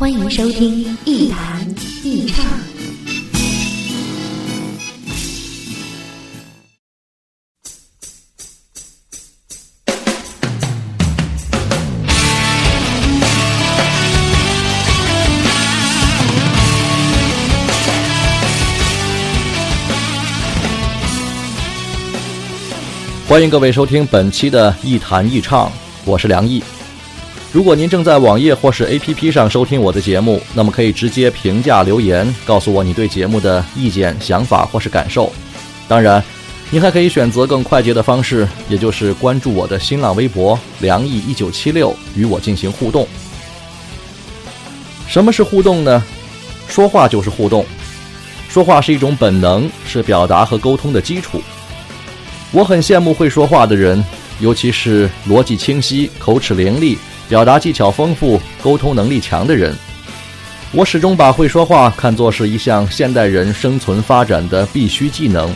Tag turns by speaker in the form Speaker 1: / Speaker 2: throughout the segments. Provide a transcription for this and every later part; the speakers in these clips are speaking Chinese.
Speaker 1: 欢迎收听一谈一唱。
Speaker 2: 欢迎各位收听本期的《一谈一唱》，我是梁毅。如果您正在网页或是 APP 上收听我的节目，那么可以直接评价留言，告诉我你对节目的意见、想法或是感受。当然，您还可以选择更快捷的方式，也就是关注我的新浪微博“梁毅一九七六”，与我进行互动。什么是互动呢？说话就是互动，说话是一种本能，是表达和沟通的基础。我很羡慕会说话的人，尤其是逻辑清晰、口齿伶俐、表达技巧丰富、沟通能力强的人。我始终把会说话看作是一项现代人生存发展的必须技能。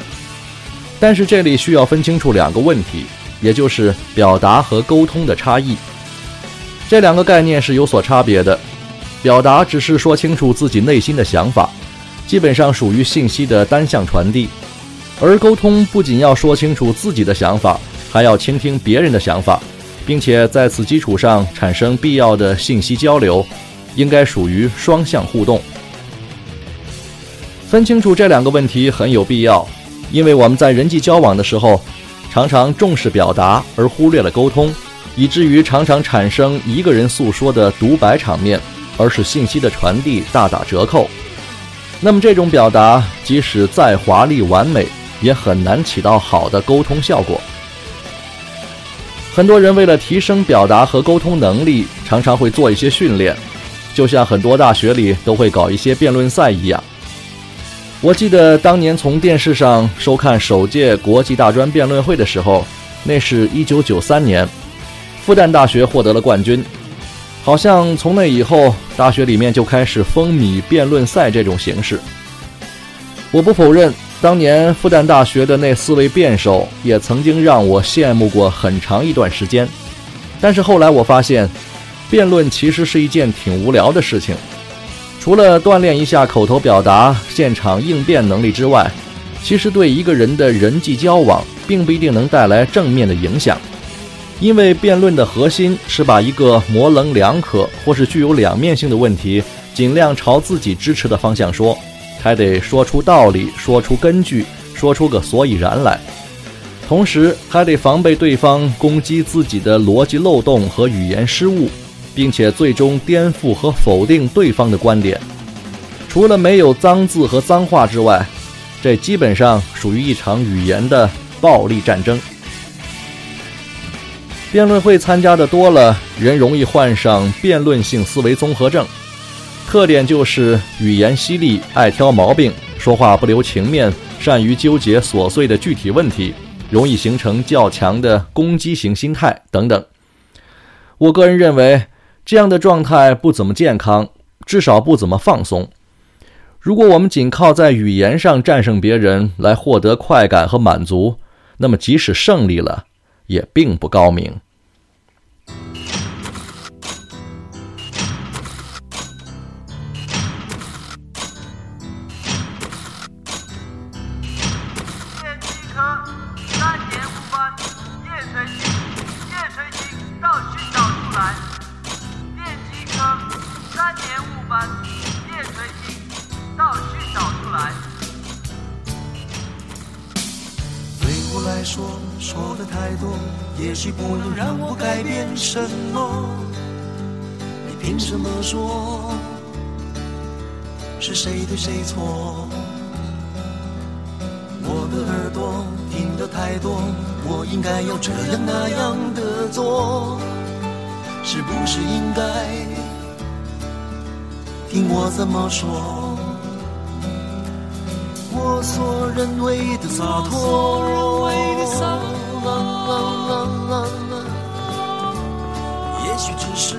Speaker 2: 但是这里需要分清楚两个问题，也就是表达和沟通的差异。这两个概念是有所差别的。表达只是说清楚自己内心的想法，基本上属于信息的单向传递。而沟通不仅要说清楚自己的想法，还要倾听别人的想法，并且在此基础上产生必要的信息交流，应该属于双向互动。分清楚这两个问题很有必要，因为我们在人际交往的时候，常常重视表达而忽略了沟通，以至于常常产生一个人诉说的独白场面，而使信息的传递大打折扣。那么这种表达即使再华丽完美，也很难起到好的沟通效果。很多人为了提升表达和沟通能力，常常会做一些训练，就像很多大学里都会搞一些辩论赛一样。我记得当年从电视上收看首届国际大专辩论会的时候，那是一九九三年，复旦大学获得了冠军。好像从那以后，大学里面就开始风靡辩论赛这种形式。我不否认。当年复旦大学的那四位辩手也曾经让我羡慕过很长一段时间，但是后来我发现，辩论其实是一件挺无聊的事情。除了锻炼一下口头表达、现场应变能力之外，其实对一个人的人际交往并不一定能带来正面的影响。因为辩论的核心是把一个模棱两可或是具有两面性的问题，尽量朝自己支持的方向说。还得说出道理，说出根据，说出个所以然来，同时还得防备对方攻击自己的逻辑漏洞和语言失误，并且最终颠覆和否定对方的观点。除了没有脏字和脏话之外，这基本上属于一场语言的暴力战争。辩论会参加的多了，人容易患上辩论性思维综合症。特点就是语言犀利，爱挑毛病，说话不留情面，善于纠结琐碎的具体问题，容易形成较强的攻击型心态等等。我个人认为，这样的状态不怎么健康，至少不怎么放松。如果我们仅靠在语言上战胜别人来获得快感和满足，那么即使胜利了，也并不高明。
Speaker 3: 什么说是谁对谁错？我的耳朵听得太多，我应该要这样那样的做，是不是应该听我怎么说。我所认为的洒脱，也许只是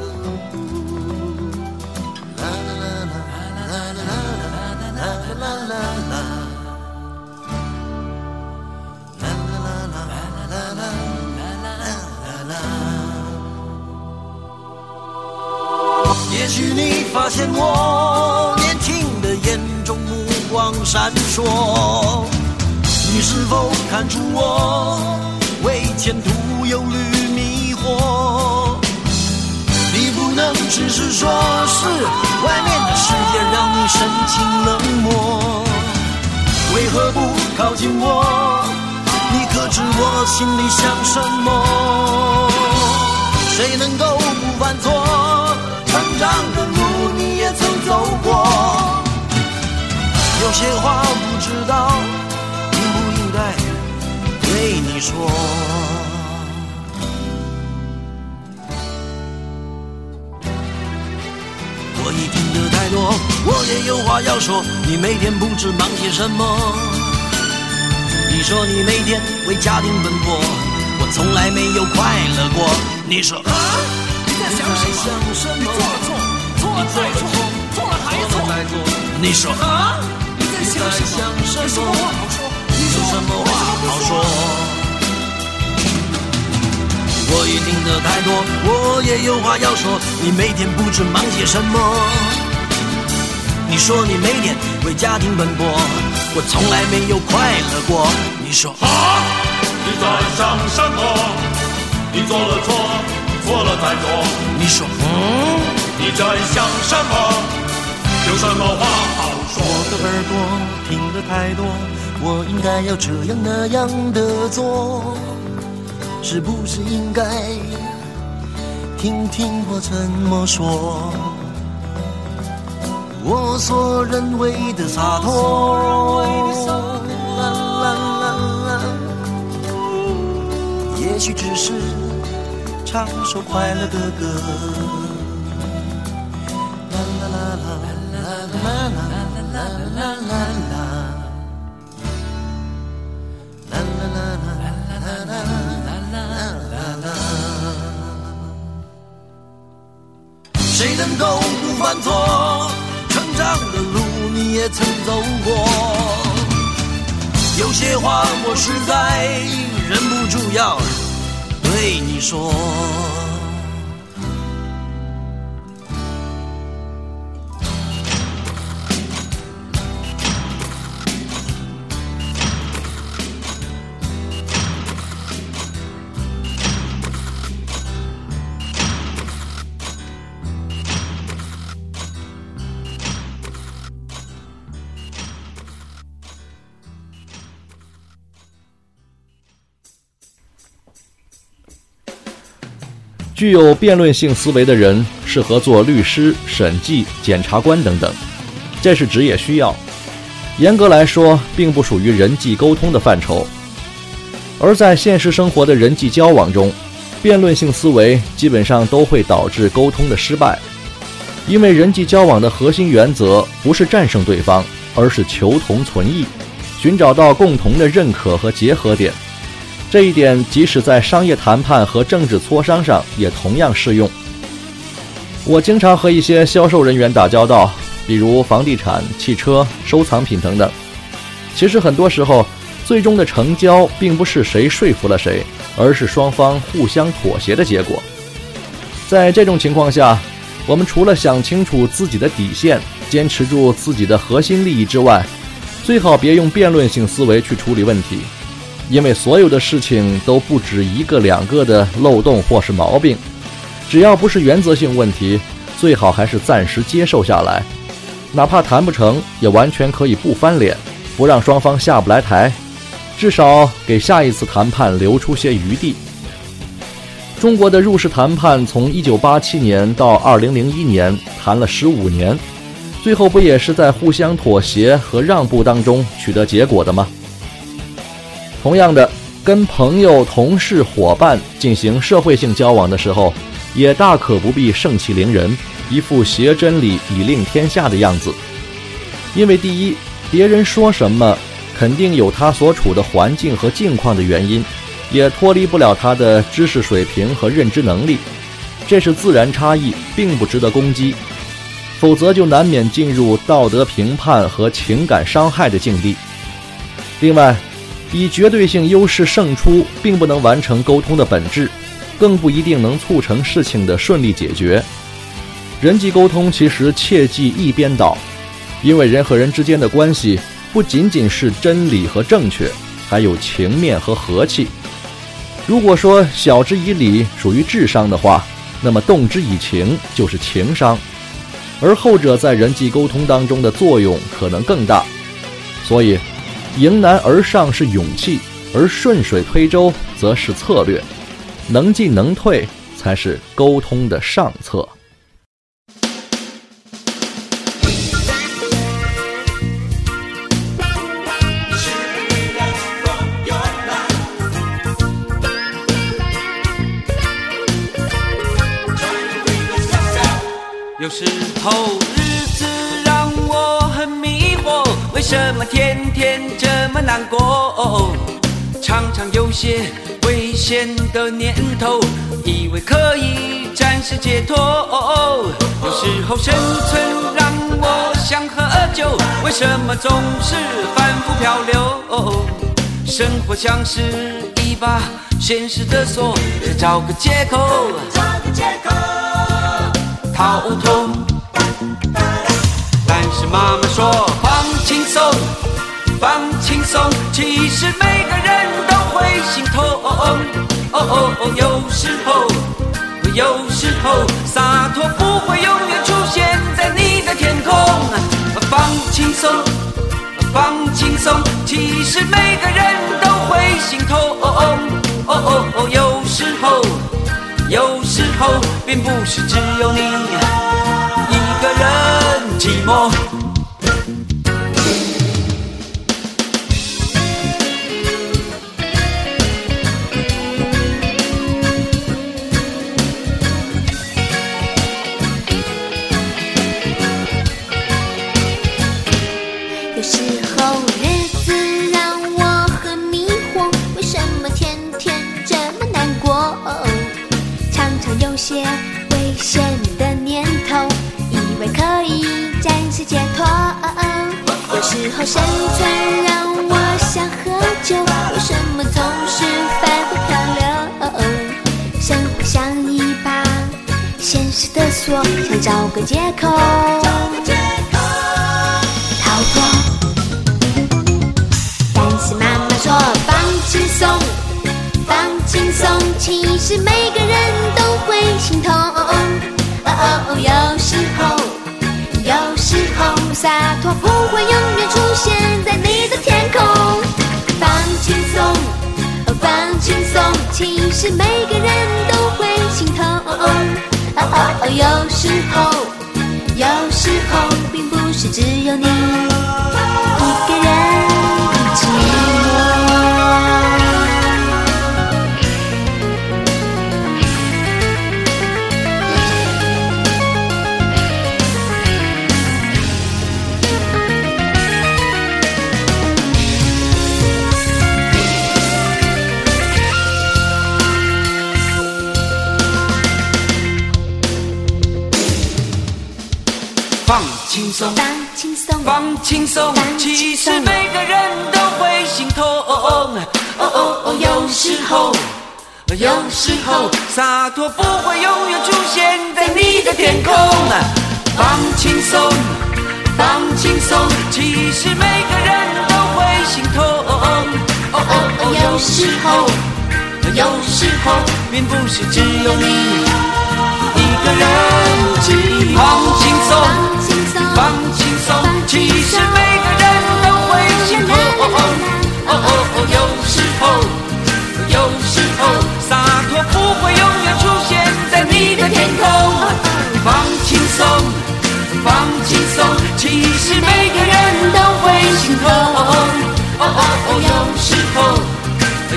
Speaker 3: 你发现我年轻的眼中目光闪烁，你是否看出我为前途忧虑迷惑？你不能只是说是外面的世界让你神情冷漠，为何不靠近我？你可知我心里想什么？谁能够不犯错？成长的有些话不知道应不应该对你说。我已听得太多，我也有话要说。你每天不知忙些什么？你说你每天为家庭奔波，我从来没有快乐过。你说啊，
Speaker 4: 你在想什么？你做了错，错了再错，错了还错。
Speaker 3: 你说
Speaker 4: 啊，你在想什么？你
Speaker 3: 有什么话好说？我已听得太多，我也有话要说。你每天不知忙些什么？你说你每天为家庭奔波，我从来没有快乐过。你说
Speaker 5: 啊，你在想什么？你做了错，错了再做。
Speaker 3: 你说嗯，
Speaker 5: 你在想什么？有什么话？
Speaker 3: 我的耳朵听得太多，我应该要这样那样的做，是不是应该听听我怎么说？我所认为的洒脱，啦啦啦啦，也许只是唱首快乐的歌。犯错？成长的路你也曾走过，有些话我实在忍不住要对你说。
Speaker 2: 具有辩论性思维的人适合做律师、审计、检察官等等，这是职业需要。严格来说，并不属于人际沟通的范畴。而在现实生活的人际交往中，辩论性思维基本上都会导致沟通的失败，因为人际交往的核心原则不是战胜对方，而是求同存异，寻找到共同的认可和结合点。这一点，即使在商业谈判和政治磋商上也同样适用。我经常和一些销售人员打交道，比如房地产、汽车、收藏品等等。其实很多时候，最终的成交并不是谁说服了谁，而是双方互相妥协的结果。在这种情况下，我们除了想清楚自己的底线，坚持住自己的核心利益之外，最好别用辩论性思维去处理问题。因为所有的事情都不止一个两个的漏洞或是毛病，只要不是原则性问题，最好还是暂时接受下来，哪怕谈不成，也完全可以不翻脸，不让双方下不来台，至少给下一次谈判留出些余地。中国的入世谈判从1987年到2001年谈了15年，最后不也是在互相妥协和让步当中取得结果的吗？同样的，跟朋友、同事、伙伴进行社会性交往的时候，也大可不必盛气凌人，一副挟真理以令天下的样子。因为第一，别人说什么，肯定有他所处的环境和境况的原因。也脱离不了他的知识水平和认知能力，这是自然差异，并不值得攻击，否则就难免进入道德评判和情感伤害的境地。另外，以绝对性优势胜出，并不能完成沟通的本质，更不一定能促成事情的顺利解决。人际沟通其实切忌一边倒，因为人和人之间的关系不仅仅是真理和正确，还有情面和和气。如果说晓之以理属于智商的话，那么动之以情就是情商，而后者在人际沟通当中的作用可能更大。所以，迎难而上是勇气，而顺水推舟则是策略，能进能退才是沟通的上策。
Speaker 6: 有时候什么天天这么难过？常常有些危险的念头，以为可以暂时解脱。有时候生存让我想喝酒，为什么总是反复漂流？生活像是一把现实的锁，找个借口。找个借口逃脱，但是妈妈说放弃松，放轻松，其实每个人都会心痛。哦哦哦，有时候，有时候洒脱不会永远出现在你的天空。放轻松，放轻松，其实每个人都会心痛。哦哦哦，有时候。有时候，并不是只有你一个人寂寞。
Speaker 7: 时候生存让我想喝酒，为什么总是反复漂流？生活像一把现实的锁，想找个借口逃脱。但是妈妈说放轻松，放轻松，其实每个洒脱不会永远出现在你的天空，放轻松，放轻松，其实每个人都会心痛。有时候，有时候，并不是只有你放轻松，
Speaker 6: 放轻松，放轻松其实每个人都会心痛。哦哦哦，有时候，有时候洒脱不会永远出现在你的天空。放轻松，放轻松，其实每个人都会心痛。哦哦哦，有时候，有时候，并不是只有你一个人。放轻松。放轻松，其实每个人都会心痛。哦哦哦，有时候，有时候洒脱不会永远出现在你。的天空。放轻松，放轻松，其实每个人都会心痛。哦哦哦，有时候，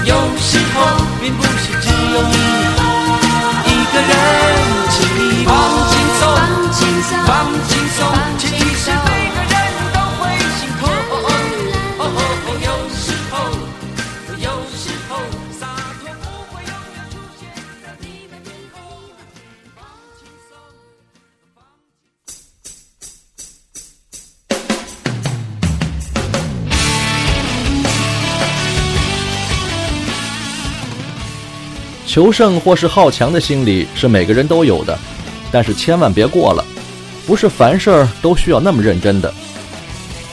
Speaker 6: 有时候，并不是只有你一个人。请你放轻松，
Speaker 7: 放轻松，
Speaker 6: 放轻松，
Speaker 2: 求胜或是好强的心理是每个人都有的，但是千万别过了，不是凡事都需要那么认真的。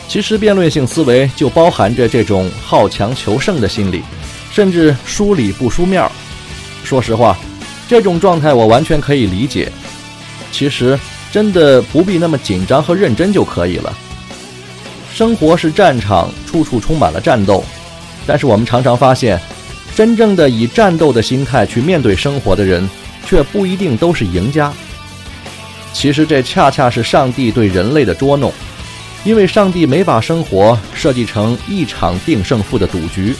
Speaker 2: 其实辩论性思维就包含着这种好强求胜的心理，甚至输理不输面儿。说实话，这种状态我完全可以理解。其实真的不必那么紧张和认真就可以了。生活是战场，处处充满了战斗，但是我们常常发现。真正的以战斗的心态去面对生活的人，却不一定都是赢家。其实这恰恰是上帝对人类的捉弄，因为上帝没把生活设计成一场定胜负的赌局，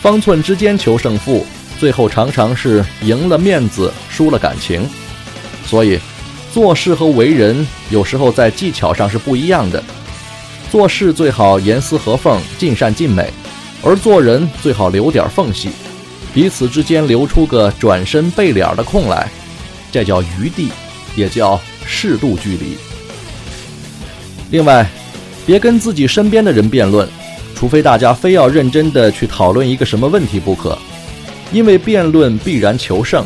Speaker 2: 方寸之间求胜负，最后常常是赢了面子，输了感情。所以，做事和为人有时候在技巧上是不一样的。做事最好严丝合缝，尽善尽美。而做人最好留点缝隙，彼此之间留出个转身背脸的空来，这叫余地，也叫适度距离。另外，别跟自己身边的人辩论，除非大家非要认真的去讨论一个什么问题不可，因为辩论必然求胜，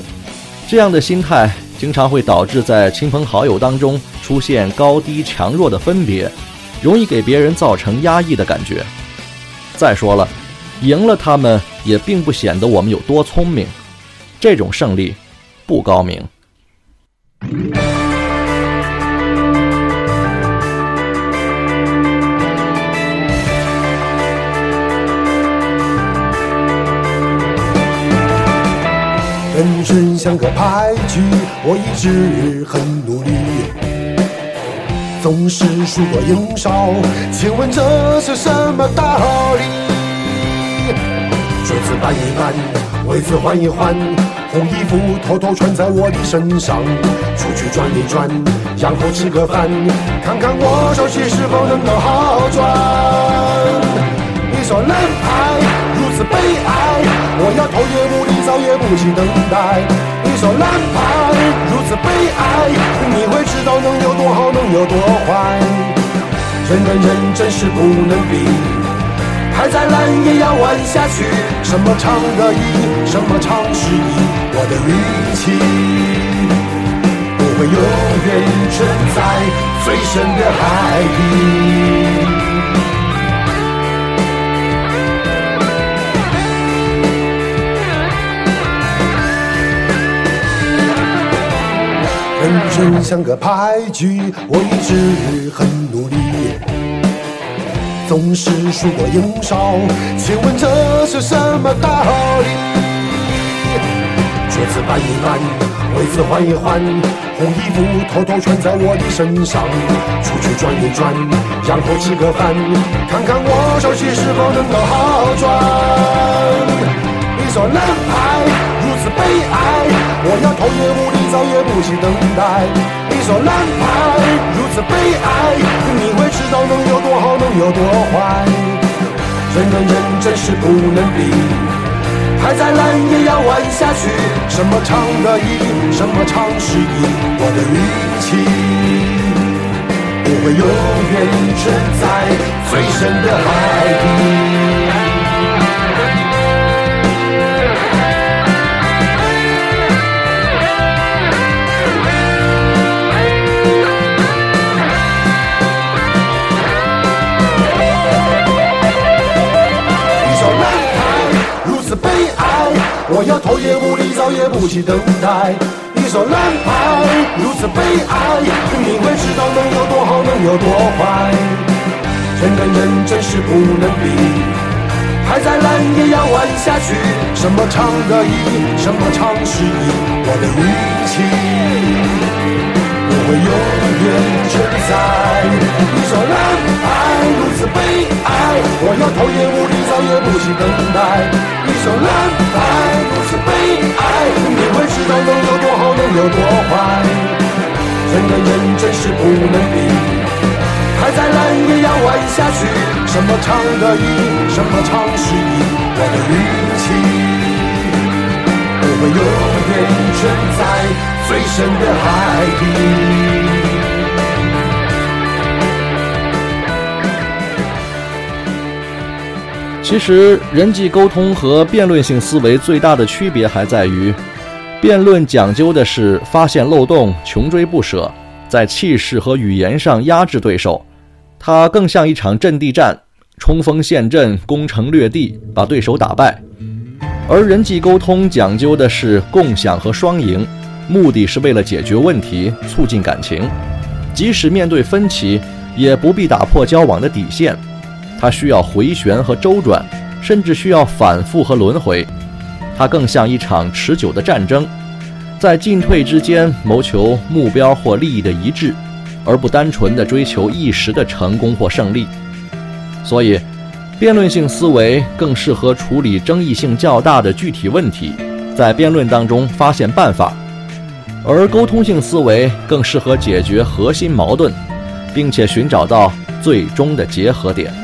Speaker 2: 这样的心态经常会导致在亲朋好友当中出现高低强弱的分别，容易给别人造成压抑的感觉。再说了。赢了他们也并不显得我们有多聪明，这种胜利不高明。
Speaker 8: 人生像个牌局，我一直很努力，总是输多赢少，请问这是什么道理？桌子搬一搬，位子换一换，红衣服偷偷穿在我的身上，出去转一转，然后吃个饭，看看我手气是否能够好转。你说烂牌如此悲哀，我要头也不低，早也不去等待。你说烂牌如此悲哀，你会知道能有多好，能有多坏。人跟人真是不能比。牌再烂也要玩下去，什么长得意，什么长失意，我的运气不会永远沉在最深的海底。人生像个牌局，我一直很。总是输过赢少，请问这是什么道理？桌子搬一搬，位子换一换，红衣服偷偷穿在我的身上，出去转一转，然后吃个饭，看看我手气是否能够好转。一手烂牌悲哀，我要头也不低，早也不去等待。你说烂牌如此悲哀，你会知道能有多好，能有多坏。人跟人真是不能比，牌再烂也要玩下去。什么长得意，什么长失意，我的运气不会永远沉在最深的海底。不起等待。你说烂牌如此悲哀，你会知道能有多好，能有多坏。全的人真是不能比，海再烂也要玩下去。什么长得意，什么长失意，我的运气我会永远存在。你说烂牌。如此悲哀，我要头也无力，脚也不停等待。你说难，爱如此悲哀，你会知道能有多好，能有多坏。人和人真是不能比，再难也要捱下去。什么长得意，什么长失意，我的运气我会永远沉在最深的海底。
Speaker 9: 其实，人际沟通和辩论性思维最大的区别还在于，辩论讲究的是发现漏洞、穷追不舍，在气势和语言上压制对手。它更像一场阵地战，冲锋陷阵、攻城略地，把对手打败。而人际沟通讲究的是共享和双赢，目的是为了解决问题、促进感情。即使面对分歧，也不必打破交往的底线。它需要回旋和周转，甚至需要反复和轮回。它更像一场持久的战争，在进退之间谋求目标或利益的一致，而不单纯的追求一时的成功或胜利。所以，辩论性思维更适合处理争议性较大的具体问题，在辩论当中发现办法；而沟通性思维更适合解决核心矛盾，并且寻找到最终的结合点。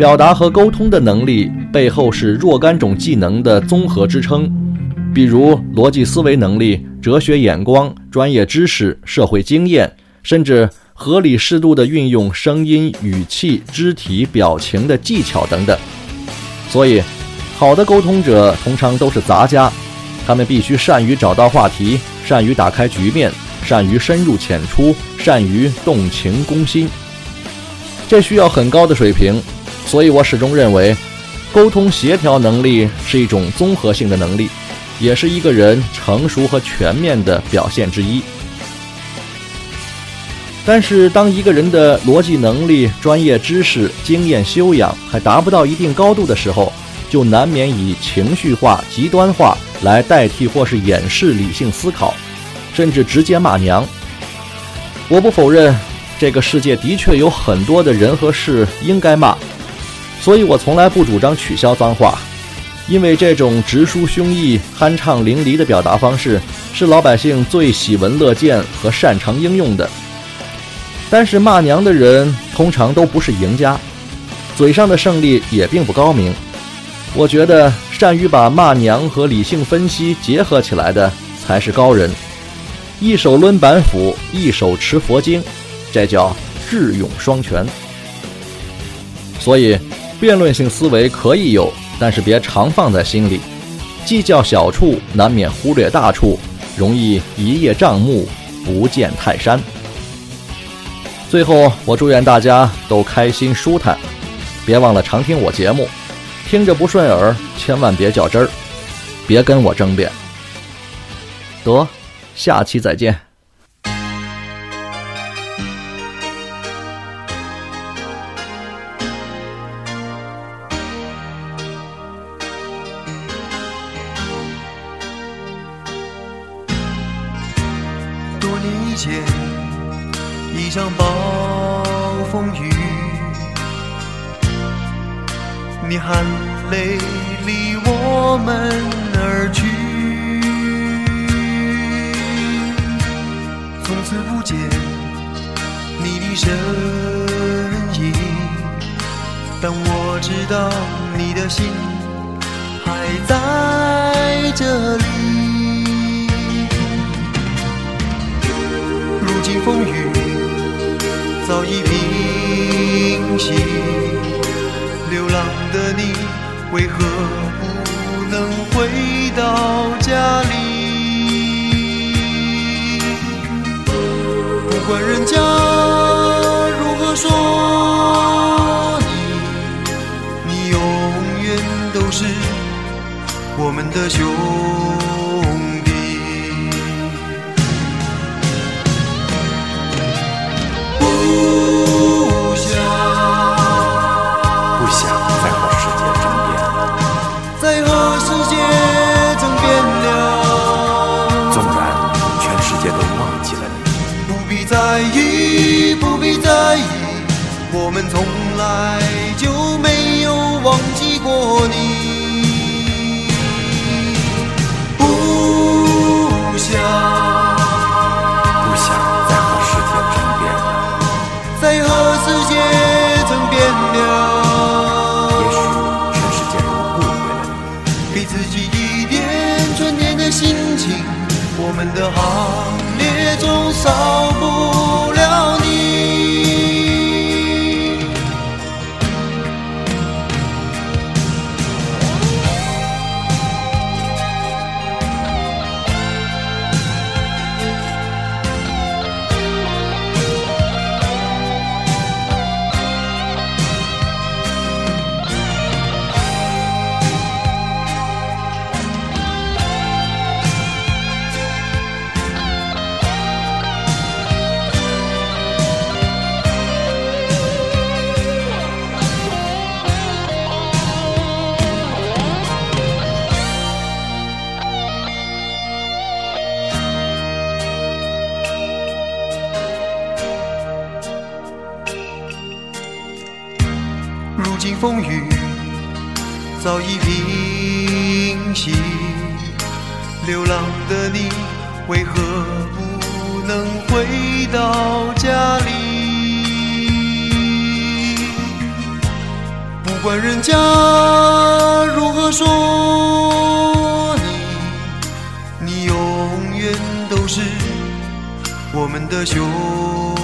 Speaker 2: 表达和沟通的能力背后是若干种技能的综合支撑，比如逻辑思维能力、哲学眼光、专业知识、社会经验，甚至合理适度的运用声音、语气、肢体表情的技巧等等。所以，好的沟通者通常都是杂家，他们必须善于找到话题，善于打开局面，善于深入浅出，善于动情攻心。这需要很高的水平。所以我始终认为，沟通协调能力是一种综合性的能力，也是一个人成熟和全面的表现之一。但是，当一个人的逻辑能力、专业知识、经验修养还达不到一定高度的时候，就难免以情绪化、极端化来代替或是掩饰理性思考，甚至直接骂娘。我不否认，这个世界的确有很多的人和事应该骂。所以我从来不主张取消脏话，因为这种直抒胸臆、酣畅淋漓的表达方式是老百姓最喜闻乐见和擅长应用的。但是骂娘的人通常都不是赢家，嘴上的胜利也并不高明。我觉得善于把骂娘和理性分析结合起来的才是高人，一手抡板斧，一手持佛经，这叫智勇双全。所以。辩论性思维可以有，但是别常放在心里。计较小处，难免忽略大处，容易一叶障目，不见泰山。最后，我祝愿大家都开心舒坦，别忘了常听我节目。听着不顺耳，千万别较真儿，别跟我争辩。得，下期再见。
Speaker 10: 前一场暴风雨，你含泪离我们而去，从此不见你的身影，但我知道你的心还在这里。风雨早已平息，流浪的你为何不能回到家里？不管人家如何说你，你永远都是我们的兄弟。从来就没有忘记过你，不想
Speaker 11: 不想再和世界争辩。了，
Speaker 10: 再和世界争辩了。
Speaker 11: 也许全世界都误会了你，
Speaker 10: 给自己一点春天的心情，我们的行列中少我们的胸